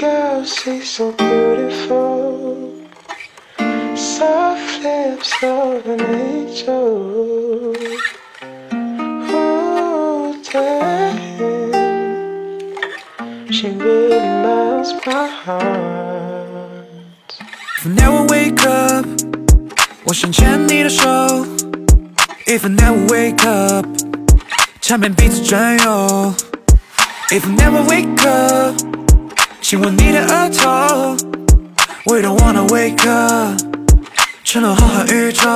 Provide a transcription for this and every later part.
girl, she's so beautiful. Soft lips of an angel. Oh, damn. She really melts my heart. If I never wake up，我想牵你的手。If I never wake up，缠绵彼此占有。If I never wake up， 亲吻你的额头。We don't wanna wake up，沉沦浩瀚宇宙。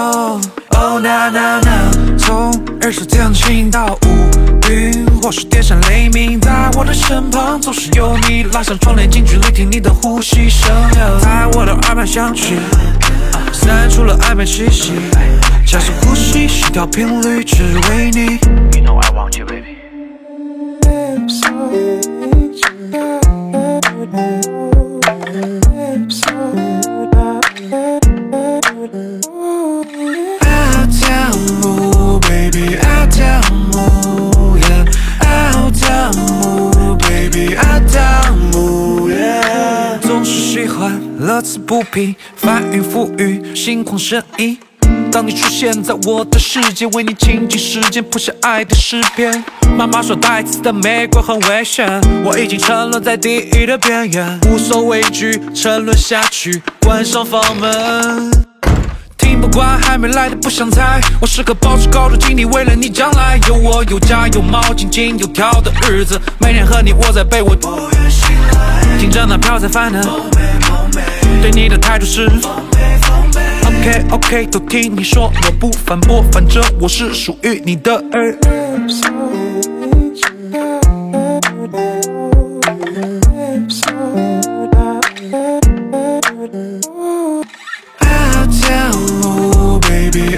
Oh na na na，从日出天晴到乌云，或是电闪雷鸣，在我的身旁总是有你。拉上窗帘，近距离听你的呼吸声，在我的耳畔响起，散出了暧昧气息。加速呼吸，心跳频率只为你。You know I want you, baby. 是喜欢乐此不疲，翻云覆雨，心旷神怡。当你出现在我的世界，为你倾尽时间谱写爱的诗篇。妈妈说带刺的玫瑰很危险，我已经沉沦在地狱的边缘，无所畏惧，沉沦下去，关上房门。听不惯，还没来的不想猜。我时刻保持高度警惕，为了你将来有我有家有猫井井有条的日子，每天和你窝在被窝，不愿醒来。听着那飘在烦恼，对你的态度是。OK OK，都听你说，我不反驳，反正我是属于你的儿。lips of I'll tell you, baby,